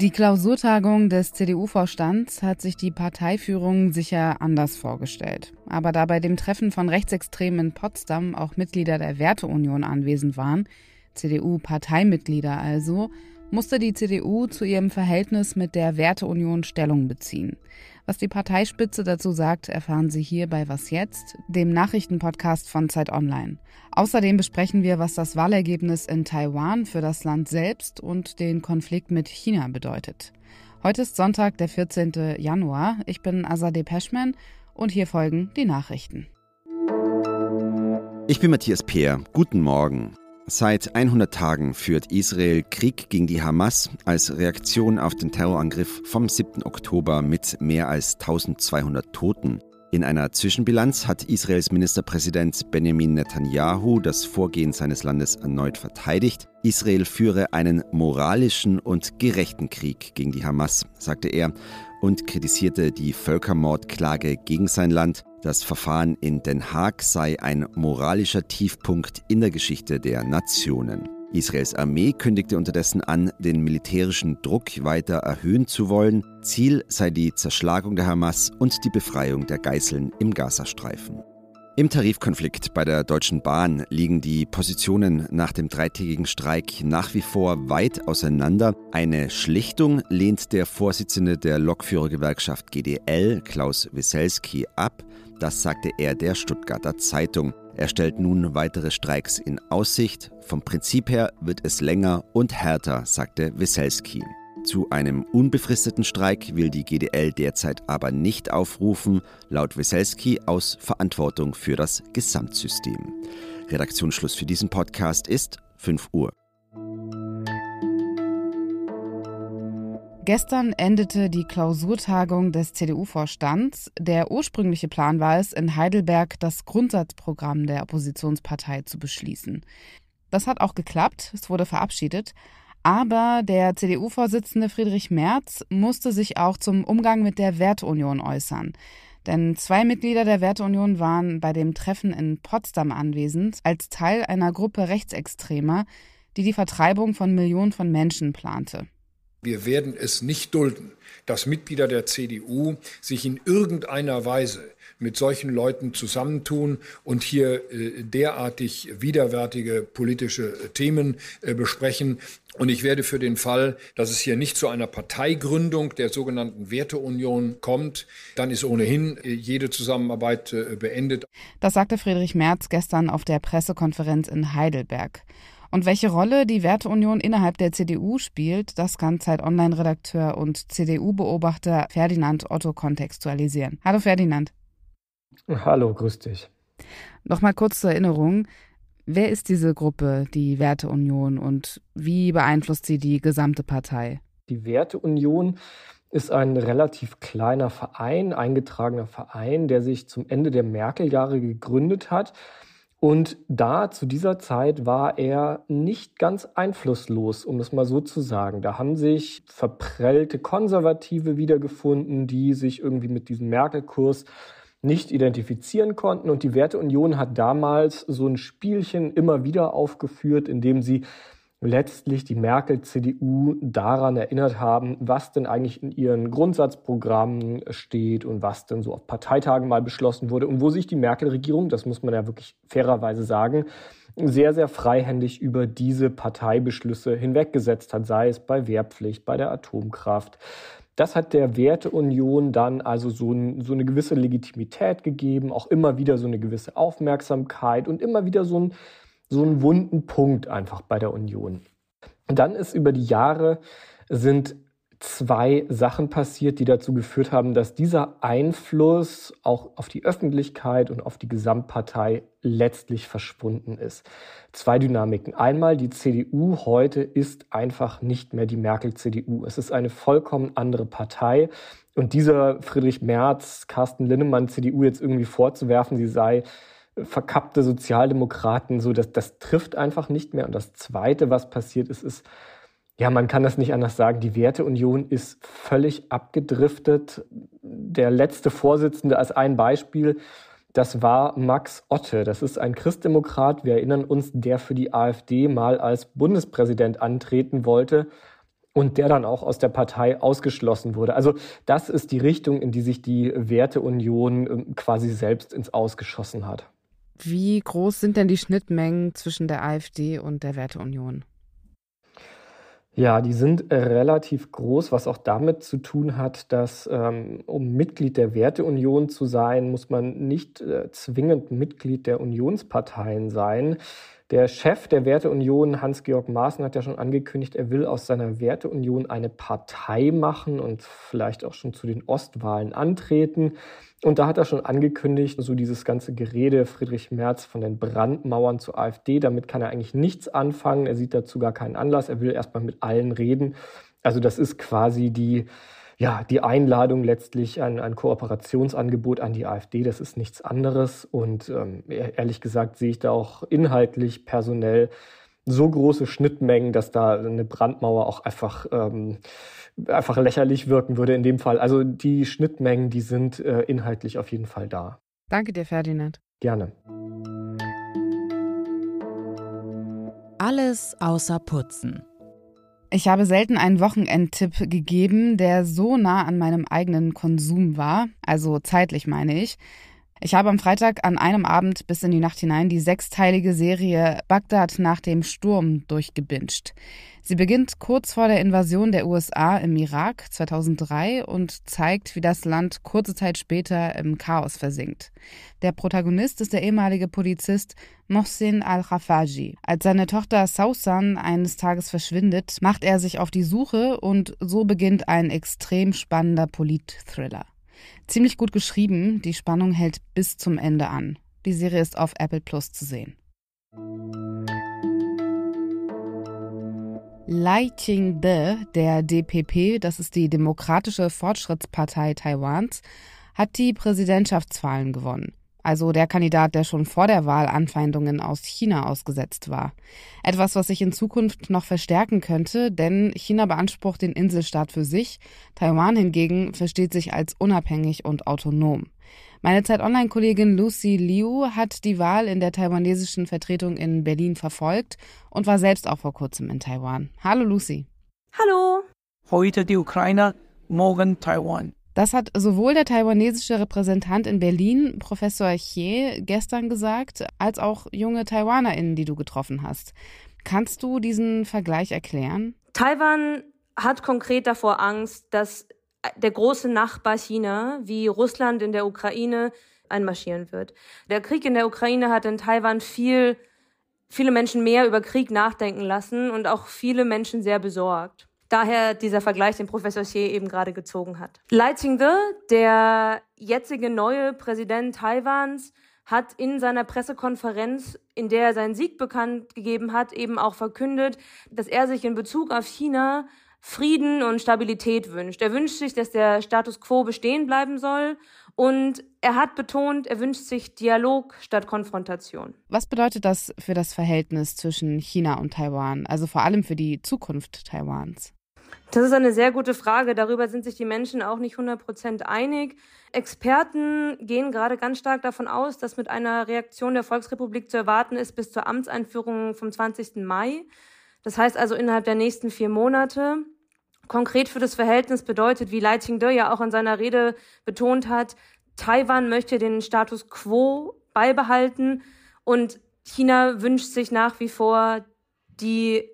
Die Klausurtagung des CDU-Vorstands hat sich die Parteiführung sicher anders vorgestellt. Aber da bei dem Treffen von Rechtsextremen in Potsdam auch Mitglieder der Werteunion anwesend waren, CDU-Parteimitglieder also, musste die CDU zu ihrem Verhältnis mit der Werteunion Stellung beziehen. Was die Parteispitze dazu sagt, erfahren Sie hier bei Was jetzt, dem Nachrichtenpodcast von Zeit Online. Außerdem besprechen wir, was das Wahlergebnis in Taiwan für das Land selbst und den Konflikt mit China bedeutet. Heute ist Sonntag, der 14. Januar. Ich bin Azadeh Peschman und hier folgen die Nachrichten. Ich bin Matthias Peer. Guten Morgen. Seit 100 Tagen führt Israel Krieg gegen die Hamas als Reaktion auf den Terrorangriff vom 7. Oktober mit mehr als 1200 Toten. In einer Zwischenbilanz hat Israels Ministerpräsident Benjamin Netanyahu das Vorgehen seines Landes erneut verteidigt. Israel führe einen moralischen und gerechten Krieg gegen die Hamas, sagte er, und kritisierte die Völkermordklage gegen sein Land. Das Verfahren in Den Haag sei ein moralischer Tiefpunkt in der Geschichte der Nationen. Israels Armee kündigte unterdessen an, den militärischen Druck weiter erhöhen zu wollen. Ziel sei die Zerschlagung der Hamas und die Befreiung der Geiseln im Gazastreifen. Im Tarifkonflikt bei der Deutschen Bahn liegen die Positionen nach dem dreitägigen Streik nach wie vor weit auseinander. Eine Schlichtung lehnt der Vorsitzende der Lokführergewerkschaft GDL, Klaus Wieselski, ab. Das sagte er der Stuttgarter Zeitung. Er stellt nun weitere Streiks in Aussicht. Vom Prinzip her wird es länger und härter, sagte Wieselski. Zu einem unbefristeten Streik will die GDL derzeit aber nicht aufrufen, laut Wieselski aus Verantwortung für das Gesamtsystem. Redaktionsschluss für diesen Podcast ist 5 Uhr. Gestern endete die Klausurtagung des CDU-Vorstands. Der ursprüngliche Plan war es, in Heidelberg das Grundsatzprogramm der Oppositionspartei zu beschließen. Das hat auch geklappt, es wurde verabschiedet. Aber der CDU-Vorsitzende Friedrich Merz musste sich auch zum Umgang mit der Werteunion äußern. Denn zwei Mitglieder der Werteunion waren bei dem Treffen in Potsdam anwesend, als Teil einer Gruppe Rechtsextremer, die die Vertreibung von Millionen von Menschen plante. Wir werden es nicht dulden, dass Mitglieder der CDU sich in irgendeiner Weise mit solchen Leuten zusammentun und hier äh, derartig widerwärtige politische äh, Themen äh, besprechen. Und ich werde für den Fall, dass es hier nicht zu einer Parteigründung der sogenannten Werteunion kommt, dann ist ohnehin jede Zusammenarbeit beendet. Das sagte Friedrich Merz gestern auf der Pressekonferenz in Heidelberg. Und welche Rolle die Werteunion innerhalb der CDU spielt, das kann Zeit Online-Redakteur und CDU-Beobachter Ferdinand Otto kontextualisieren. Hallo Ferdinand. Hallo, grüß dich. Nochmal kurz zur Erinnerung. Wer ist diese Gruppe, die Werteunion, und wie beeinflusst sie die gesamte Partei? Die Werteunion ist ein relativ kleiner Verein, eingetragener Verein, der sich zum Ende der Merkel-Jahre gegründet hat und da zu dieser Zeit war er nicht ganz einflusslos, um es mal so zu sagen. Da haben sich verprellte Konservative wiedergefunden, die sich irgendwie mit diesem Merkel-Kurs nicht identifizieren konnten. Und die Werteunion hat damals so ein Spielchen immer wieder aufgeführt, in dem sie letztlich die Merkel-CDU daran erinnert haben, was denn eigentlich in ihren Grundsatzprogrammen steht und was denn so auf Parteitagen mal beschlossen wurde und wo sich die Merkel-Regierung, das muss man ja wirklich fairerweise sagen, sehr, sehr freihändig über diese Parteibeschlüsse hinweggesetzt hat, sei es bei Wehrpflicht, bei der Atomkraft. Das hat der Werteunion dann also so, ein, so eine gewisse Legitimität gegeben, auch immer wieder so eine gewisse Aufmerksamkeit und immer wieder so ein so einen wunden Punkt einfach bei der Union. Und dann ist über die Jahre sind zwei Sachen passiert, die dazu geführt haben, dass dieser Einfluss auch auf die Öffentlichkeit und auf die Gesamtpartei letztlich verschwunden ist. Zwei Dynamiken. Einmal, die CDU heute ist einfach nicht mehr die Merkel-CDU. Es ist eine vollkommen andere Partei. Und dieser Friedrich Merz, Carsten Linnemann, CDU jetzt irgendwie vorzuwerfen, sie sei verkappte Sozialdemokraten, so dass das trifft einfach nicht mehr. Und das Zweite, was passiert ist, ist, ja, man kann das nicht anders sagen, die Werteunion ist völlig abgedriftet. Der letzte Vorsitzende als ein Beispiel, das war Max Otte. Das ist ein Christdemokrat, wir erinnern uns, der für die AfD mal als Bundespräsident antreten wollte und der dann auch aus der Partei ausgeschlossen wurde. Also das ist die Richtung, in die sich die Werteunion ähm, quasi selbst ins Ausgeschossen hat. Wie groß sind denn die Schnittmengen zwischen der AfD und der Werteunion? Ja, die sind äh, relativ groß, was auch damit zu tun hat, dass ähm, um Mitglied der Werteunion zu sein, muss man nicht äh, zwingend Mitglied der Unionsparteien sein. Der Chef der Werteunion, Hans-Georg Maaßen, hat ja schon angekündigt, er will aus seiner Werteunion eine Partei machen und vielleicht auch schon zu den Ostwahlen antreten. Und da hat er schon angekündigt, so dieses ganze Gerede Friedrich Merz von den Brandmauern zur AfD, damit kann er eigentlich nichts anfangen. Er sieht dazu gar keinen Anlass. Er will erstmal mit allen reden. Also das ist quasi die ja, die Einladung letztlich ein, ein Kooperationsangebot an die AfD, das ist nichts anderes. Und ähm, ehrlich gesagt sehe ich da auch inhaltlich, personell so große Schnittmengen, dass da eine Brandmauer auch einfach, ähm, einfach lächerlich wirken würde in dem Fall. Also die Schnittmengen, die sind äh, inhaltlich auf jeden Fall da. Danke dir, Ferdinand. Gerne. Alles außer Putzen. Ich habe selten einen Wochenendtipp gegeben, der so nah an meinem eigenen Konsum war, also zeitlich meine ich. Ich habe am Freitag an einem Abend bis in die Nacht hinein die sechsteilige Serie Bagdad nach dem Sturm durchgebinged. Sie beginnt kurz vor der Invasion der USA im Irak 2003 und zeigt, wie das Land kurze Zeit später im Chaos versinkt. Der Protagonist ist der ehemalige Polizist Mohsin al-Khafaji. Als seine Tochter Sausan eines Tages verschwindet, macht er sich auf die Suche und so beginnt ein extrem spannender Polit-Thriller. Ziemlich gut geschrieben, die Spannung hält bis zum Ende an. Die Serie ist auf Apple Plus zu sehen. Lai Ching-de, der DPP, das ist die Demokratische Fortschrittspartei Taiwans, hat die Präsidentschaftswahlen gewonnen also der Kandidat, der schon vor der Wahl Anfeindungen aus China ausgesetzt war. Etwas, was sich in Zukunft noch verstärken könnte, denn China beansprucht den Inselstaat für sich, Taiwan hingegen versteht sich als unabhängig und autonom. Meine Zeit Online-Kollegin Lucy Liu hat die Wahl in der taiwanesischen Vertretung in Berlin verfolgt und war selbst auch vor kurzem in Taiwan. Hallo Lucy. Hallo. Heute die Ukraine, morgen Taiwan. Das hat sowohl der taiwanesische Repräsentant in Berlin, Professor Xie, gestern gesagt, als auch junge TaiwanerInnen, die du getroffen hast. Kannst du diesen Vergleich erklären? Taiwan hat konkret davor Angst, dass der große Nachbar China, wie Russland in der Ukraine, einmarschieren wird. Der Krieg in der Ukraine hat in Taiwan viel, viele Menschen mehr über Krieg nachdenken lassen und auch viele Menschen sehr besorgt. Daher dieser Vergleich, den Professor Xie eben gerade gezogen hat. Lai Ching-te, der jetzige neue Präsident Taiwans, hat in seiner Pressekonferenz, in der er seinen Sieg bekannt gegeben hat, eben auch verkündet, dass er sich in Bezug auf China Frieden und Stabilität wünscht. Er wünscht sich, dass der Status quo bestehen bleiben soll und er hat betont, er wünscht sich Dialog statt Konfrontation. Was bedeutet das für das Verhältnis zwischen China und Taiwan, also vor allem für die Zukunft Taiwans? Das ist eine sehr gute Frage. Darüber sind sich die Menschen auch nicht 100 Prozent einig. Experten gehen gerade ganz stark davon aus, dass mit einer Reaktion der Volksrepublik zu erwarten ist bis zur Amtseinführung vom 20. Mai. Das heißt also innerhalb der nächsten vier Monate. Konkret für das Verhältnis bedeutet, wie Lai Ching-de ja auch in seiner Rede betont hat, Taiwan möchte den Status quo beibehalten und China wünscht sich nach wie vor die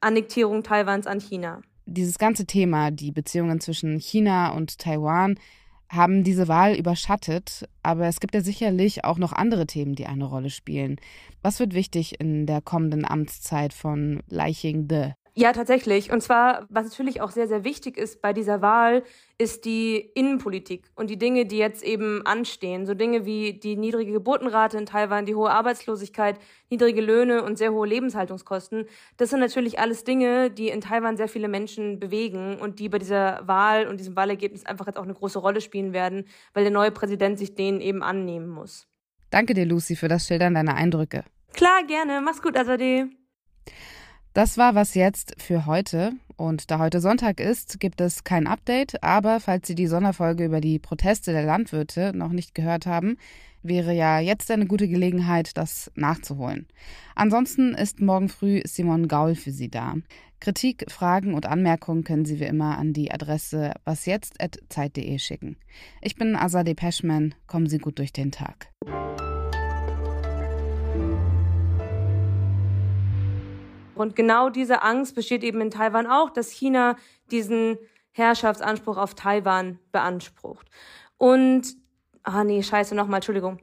Annektierung Taiwans an China dieses ganze Thema, die Beziehungen zwischen China und Taiwan, haben diese Wahl überschattet, aber es gibt ja sicherlich auch noch andere Themen, die eine Rolle spielen. Was wird wichtig in der kommenden Amtszeit von Leiching de? Ja, tatsächlich. Und zwar, was natürlich auch sehr, sehr wichtig ist bei dieser Wahl, ist die Innenpolitik und die Dinge, die jetzt eben anstehen. So Dinge wie die niedrige Geburtenrate in Taiwan, die hohe Arbeitslosigkeit, niedrige Löhne und sehr hohe Lebenshaltungskosten. Das sind natürlich alles Dinge, die in Taiwan sehr viele Menschen bewegen und die bei dieser Wahl und diesem Wahlergebnis einfach jetzt auch eine große Rolle spielen werden, weil der neue Präsident sich denen eben annehmen muss. Danke dir, Lucy, für das Schildern deiner Eindrücke. Klar, gerne. Mach's gut, Azadeh. Das war was jetzt für heute. Und da heute Sonntag ist, gibt es kein Update. Aber falls Sie die Sonderfolge über die Proteste der Landwirte noch nicht gehört haben, Wäre ja jetzt eine gute Gelegenheit, das nachzuholen. Ansonsten ist morgen früh Simon Gaul für Sie da. Kritik, Fragen und Anmerkungen können Sie wie immer an die Adresse wasjetzt.zeit.de schicken. Ich bin Azadeh Peschman. Kommen Sie gut durch den Tag. Und genau diese Angst besteht eben in Taiwan auch, dass China diesen Herrschaftsanspruch auf Taiwan beansprucht. Und, ah nee, scheiße, nochmal, Entschuldigung.